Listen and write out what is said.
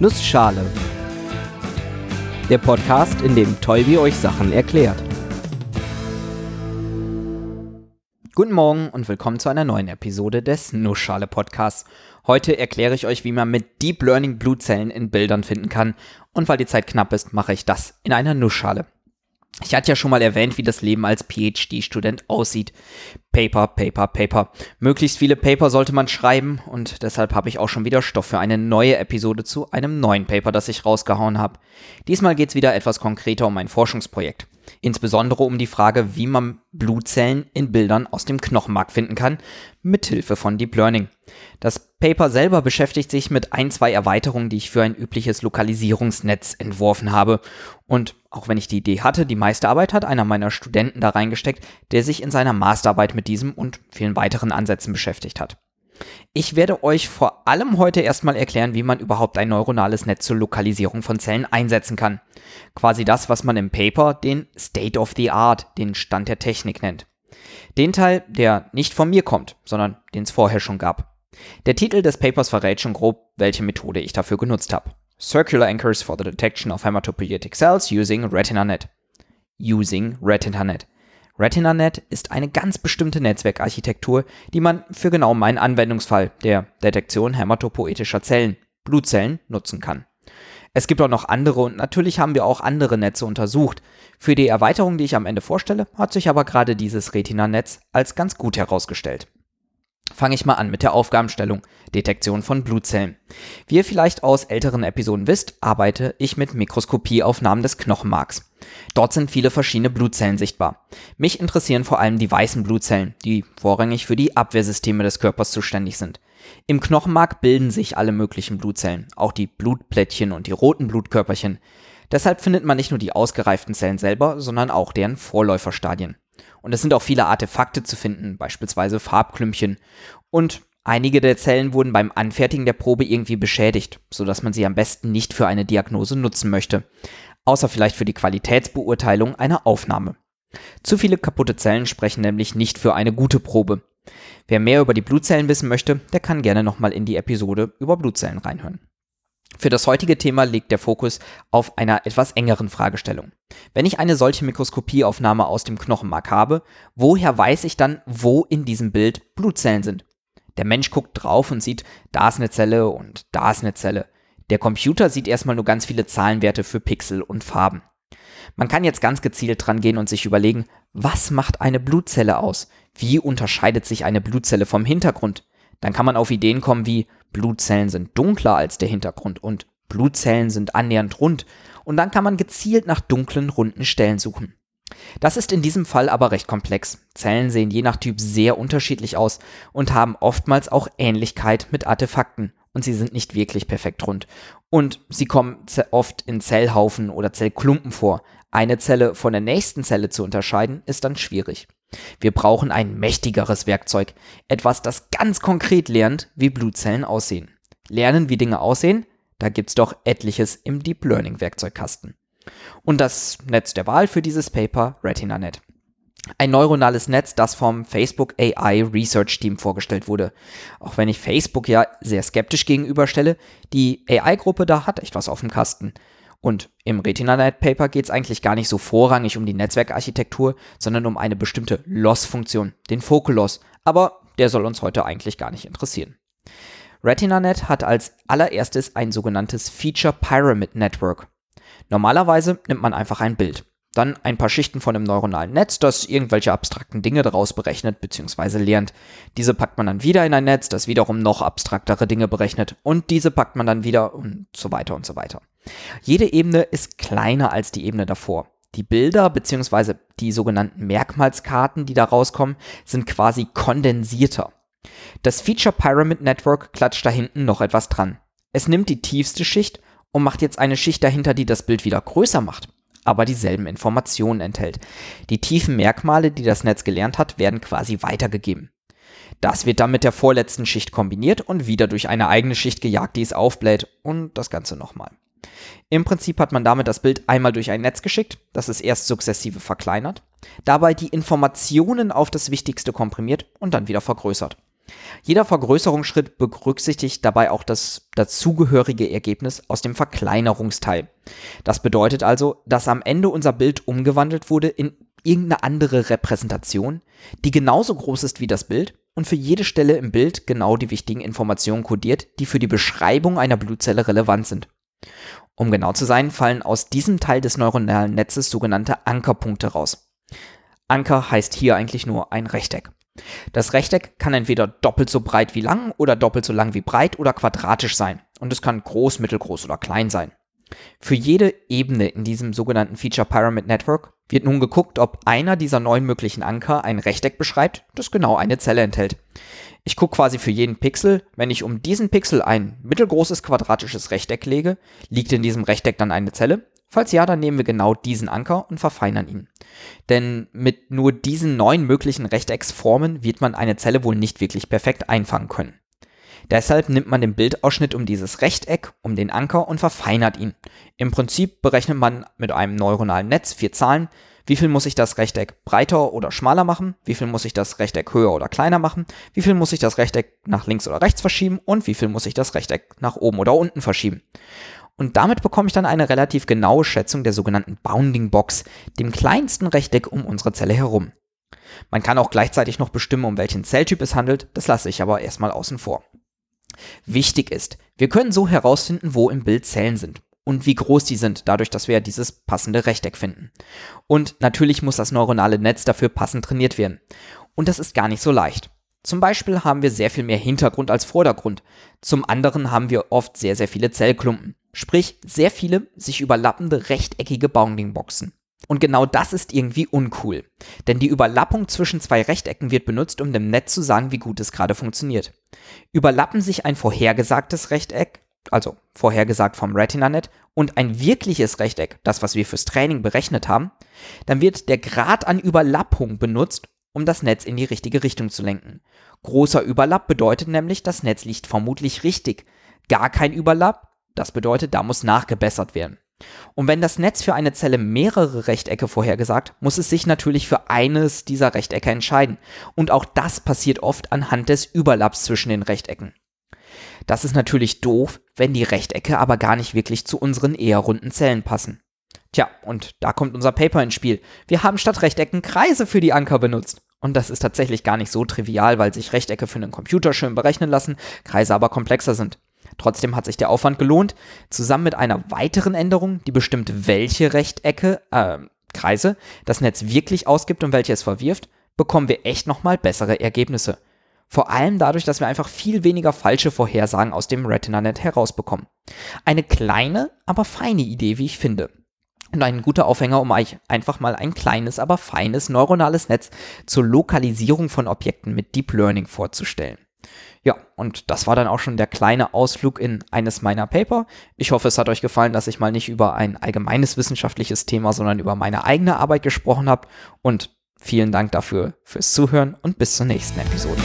Nussschale. Der Podcast, in dem Tolbi euch Sachen erklärt. Guten Morgen und willkommen zu einer neuen Episode des Nussschale Podcasts. Heute erkläre ich euch, wie man mit Deep Learning Blutzellen in Bildern finden kann. Und weil die Zeit knapp ist, mache ich das in einer Nussschale. Ich hatte ja schon mal erwähnt, wie das Leben als PhD-Student aussieht. Paper, Paper, Paper. Möglichst viele Paper sollte man schreiben und deshalb habe ich auch schon wieder Stoff für eine neue Episode zu einem neuen Paper, das ich rausgehauen habe. Diesmal geht es wieder etwas konkreter um ein Forschungsprojekt. Insbesondere um die Frage, wie man Blutzellen in Bildern aus dem Knochenmark finden kann, mithilfe von Deep Learning. Das Paper selber beschäftigt sich mit ein, zwei Erweiterungen, die ich für ein übliches Lokalisierungsnetz entworfen habe. Und auch wenn ich die Idee hatte, die meiste Arbeit hat einer meiner Studenten da reingesteckt, der sich in seiner Masterarbeit mit diesem und vielen weiteren Ansätzen beschäftigt hat. Ich werde euch vor allem heute erstmal erklären, wie man überhaupt ein neuronales Netz zur Lokalisierung von Zellen einsetzen kann. Quasi das, was man im Paper den State of the Art, den Stand der Technik nennt. Den Teil, der nicht von mir kommt, sondern den es vorher schon gab. Der Titel des Papers verrät schon grob, welche Methode ich dafür genutzt habe. Circular Anchors for the Detection of Hematopoietic Cells using RetinaNet. Using RetinaNet. RetinaNet ist eine ganz bestimmte Netzwerkarchitektur, die man für genau meinen Anwendungsfall der Detektion hämatopoetischer Zellen, Blutzellen, nutzen kann. Es gibt auch noch andere und natürlich haben wir auch andere Netze untersucht. Für die Erweiterung, die ich am Ende vorstelle, hat sich aber gerade dieses Retina-Netz als ganz gut herausgestellt. Fange ich mal an mit der Aufgabenstellung. Detektion von Blutzellen. Wie ihr vielleicht aus älteren Episoden wisst, arbeite ich mit Mikroskopieaufnahmen des Knochenmarks. Dort sind viele verschiedene Blutzellen sichtbar. Mich interessieren vor allem die weißen Blutzellen, die vorrangig für die Abwehrsysteme des Körpers zuständig sind. Im Knochenmark bilden sich alle möglichen Blutzellen, auch die Blutplättchen und die roten Blutkörperchen. Deshalb findet man nicht nur die ausgereiften Zellen selber, sondern auch deren Vorläuferstadien. Und es sind auch viele Artefakte zu finden, beispielsweise Farbklümpchen. Und einige der Zellen wurden beim Anfertigen der Probe irgendwie beschädigt, sodass man sie am besten nicht für eine Diagnose nutzen möchte. Außer vielleicht für die Qualitätsbeurteilung einer Aufnahme. Zu viele kaputte Zellen sprechen nämlich nicht für eine gute Probe. Wer mehr über die Blutzellen wissen möchte, der kann gerne nochmal in die Episode über Blutzellen reinhören. Für das heutige Thema liegt der Fokus auf einer etwas engeren Fragestellung. Wenn ich eine solche Mikroskopieaufnahme aus dem Knochenmark habe, woher weiß ich dann, wo in diesem Bild Blutzellen sind? Der Mensch guckt drauf und sieht, da ist eine Zelle und da ist eine Zelle. Der Computer sieht erstmal nur ganz viele Zahlenwerte für Pixel und Farben. Man kann jetzt ganz gezielt dran gehen und sich überlegen, was macht eine Blutzelle aus? Wie unterscheidet sich eine Blutzelle vom Hintergrund? Dann kann man auf Ideen kommen wie Blutzellen sind dunkler als der Hintergrund und Blutzellen sind annähernd rund und dann kann man gezielt nach dunklen, runden Stellen suchen. Das ist in diesem Fall aber recht komplex. Zellen sehen je nach Typ sehr unterschiedlich aus und haben oftmals auch Ähnlichkeit mit Artefakten und sie sind nicht wirklich perfekt rund. Und sie kommen oft in Zellhaufen oder Zellklumpen vor. Eine Zelle von der nächsten Zelle zu unterscheiden ist dann schwierig. Wir brauchen ein mächtigeres Werkzeug, etwas, das ganz konkret lernt, wie Blutzellen aussehen. Lernen, wie Dinge aussehen, da gibt's doch etliches im Deep Learning Werkzeugkasten. Und das Netz der Wahl für dieses Paper, RetinaNet. Ein neuronales Netz, das vom Facebook AI Research Team vorgestellt wurde. Auch wenn ich Facebook ja sehr skeptisch gegenüberstelle, die AI-Gruppe da hat echt was auf dem Kasten. Und im RetinaNet Paper geht es eigentlich gar nicht so vorrangig um die Netzwerkarchitektur, sondern um eine bestimmte Loss-Funktion, den Focal Loss. Aber der soll uns heute eigentlich gar nicht interessieren. RetinaNet hat als allererstes ein sogenanntes Feature Pyramid Network. Normalerweise nimmt man einfach ein Bild, dann ein paar Schichten von einem neuronalen Netz, das irgendwelche abstrakten Dinge daraus berechnet bzw. lernt. Diese packt man dann wieder in ein Netz, das wiederum noch abstraktere Dinge berechnet und diese packt man dann wieder und so weiter und so weiter. Jede Ebene ist kleiner als die Ebene davor. Die Bilder bzw. die sogenannten Merkmalskarten, die da rauskommen, sind quasi kondensierter. Das Feature Pyramid Network klatscht da hinten noch etwas dran. Es nimmt die tiefste Schicht und macht jetzt eine Schicht dahinter, die das Bild wieder größer macht, aber dieselben Informationen enthält. Die tiefen Merkmale, die das Netz gelernt hat, werden quasi weitergegeben. Das wird dann mit der vorletzten Schicht kombiniert und wieder durch eine eigene Schicht gejagt, die es aufbläht und das Ganze nochmal. Im Prinzip hat man damit das Bild einmal durch ein Netz geschickt, das es erst sukzessive verkleinert, dabei die Informationen auf das Wichtigste komprimiert und dann wieder vergrößert. Jeder Vergrößerungsschritt berücksichtigt dabei auch das dazugehörige Ergebnis aus dem Verkleinerungsteil. Das bedeutet also, dass am Ende unser Bild umgewandelt wurde in irgendeine andere Repräsentation, die genauso groß ist wie das Bild und für jede Stelle im Bild genau die wichtigen Informationen kodiert, die für die Beschreibung einer Blutzelle relevant sind. Um genau zu sein, fallen aus diesem Teil des neuronalen Netzes sogenannte Ankerpunkte raus. Anker heißt hier eigentlich nur ein Rechteck. Das Rechteck kann entweder doppelt so breit wie lang oder doppelt so lang wie breit oder quadratisch sein. Und es kann groß, mittelgroß oder klein sein. Für jede Ebene in diesem sogenannten Feature Pyramid Network wird nun geguckt, ob einer dieser neun möglichen Anker ein Rechteck beschreibt, das genau eine Zelle enthält. Ich gucke quasi für jeden Pixel, wenn ich um diesen Pixel ein mittelgroßes quadratisches Rechteck lege, liegt in diesem Rechteck dann eine Zelle? Falls ja, dann nehmen wir genau diesen Anker und verfeinern ihn. Denn mit nur diesen neun möglichen Rechtecksformen wird man eine Zelle wohl nicht wirklich perfekt einfangen können. Deshalb nimmt man den Bildausschnitt um dieses Rechteck, um den Anker und verfeinert ihn. Im Prinzip berechnet man mit einem neuronalen Netz vier Zahlen, wie viel muss ich das Rechteck breiter oder schmaler machen, wie viel muss ich das Rechteck höher oder kleiner machen, wie viel muss ich das Rechteck nach links oder rechts verschieben und wie viel muss ich das Rechteck nach oben oder unten verschieben. Und damit bekomme ich dann eine relativ genaue Schätzung der sogenannten Bounding Box, dem kleinsten Rechteck um unsere Zelle herum. Man kann auch gleichzeitig noch bestimmen, um welchen Zelltyp es handelt, das lasse ich aber erstmal außen vor. Wichtig ist, wir können so herausfinden, wo im Bild Zellen sind und wie groß die sind, dadurch, dass wir dieses passende Rechteck finden. Und natürlich muss das neuronale Netz dafür passend trainiert werden. Und das ist gar nicht so leicht. Zum Beispiel haben wir sehr viel mehr Hintergrund als Vordergrund. Zum anderen haben wir oft sehr, sehr viele Zellklumpen. Sprich, sehr viele sich überlappende rechteckige Bounding-Boxen. Und genau das ist irgendwie uncool. Denn die Überlappung zwischen zwei Rechtecken wird benutzt, um dem Netz zu sagen, wie gut es gerade funktioniert. Überlappen sich ein vorhergesagtes Rechteck, also vorhergesagt vom RetinaNet, und ein wirkliches Rechteck, das was wir fürs Training berechnet haben, dann wird der Grad an Überlappung benutzt, um das Netz in die richtige Richtung zu lenken. Großer Überlapp bedeutet nämlich, das Netz liegt vermutlich richtig. Gar kein Überlapp, das bedeutet, da muss nachgebessert werden. Und wenn das Netz für eine Zelle mehrere Rechtecke vorhergesagt, muss es sich natürlich für eines dieser Rechtecke entscheiden. Und auch das passiert oft anhand des Überlapps zwischen den Rechtecken. Das ist natürlich doof, wenn die Rechtecke aber gar nicht wirklich zu unseren eher runden Zellen passen. Tja, und da kommt unser Paper ins Spiel. Wir haben statt Rechtecken Kreise für die Anker benutzt. Und das ist tatsächlich gar nicht so trivial, weil sich Rechtecke für einen Computer schön berechnen lassen, Kreise aber komplexer sind. Trotzdem hat sich der Aufwand gelohnt. Zusammen mit einer weiteren Änderung, die bestimmt, welche Rechtecke, äh, Kreise das Netz wirklich ausgibt und welche es verwirft, bekommen wir echt nochmal bessere Ergebnisse. Vor allem dadurch, dass wir einfach viel weniger falsche Vorhersagen aus dem RetinaNet herausbekommen. Eine kleine, aber feine Idee, wie ich finde. Und ein guter Aufhänger, um euch einfach mal ein kleines, aber feines neuronales Netz zur Lokalisierung von Objekten mit Deep Learning vorzustellen. Ja, und das war dann auch schon der kleine Ausflug in eines meiner Paper. Ich hoffe, es hat euch gefallen, dass ich mal nicht über ein allgemeines wissenschaftliches Thema, sondern über meine eigene Arbeit gesprochen habe. Und vielen Dank dafür fürs Zuhören und bis zur nächsten Episode.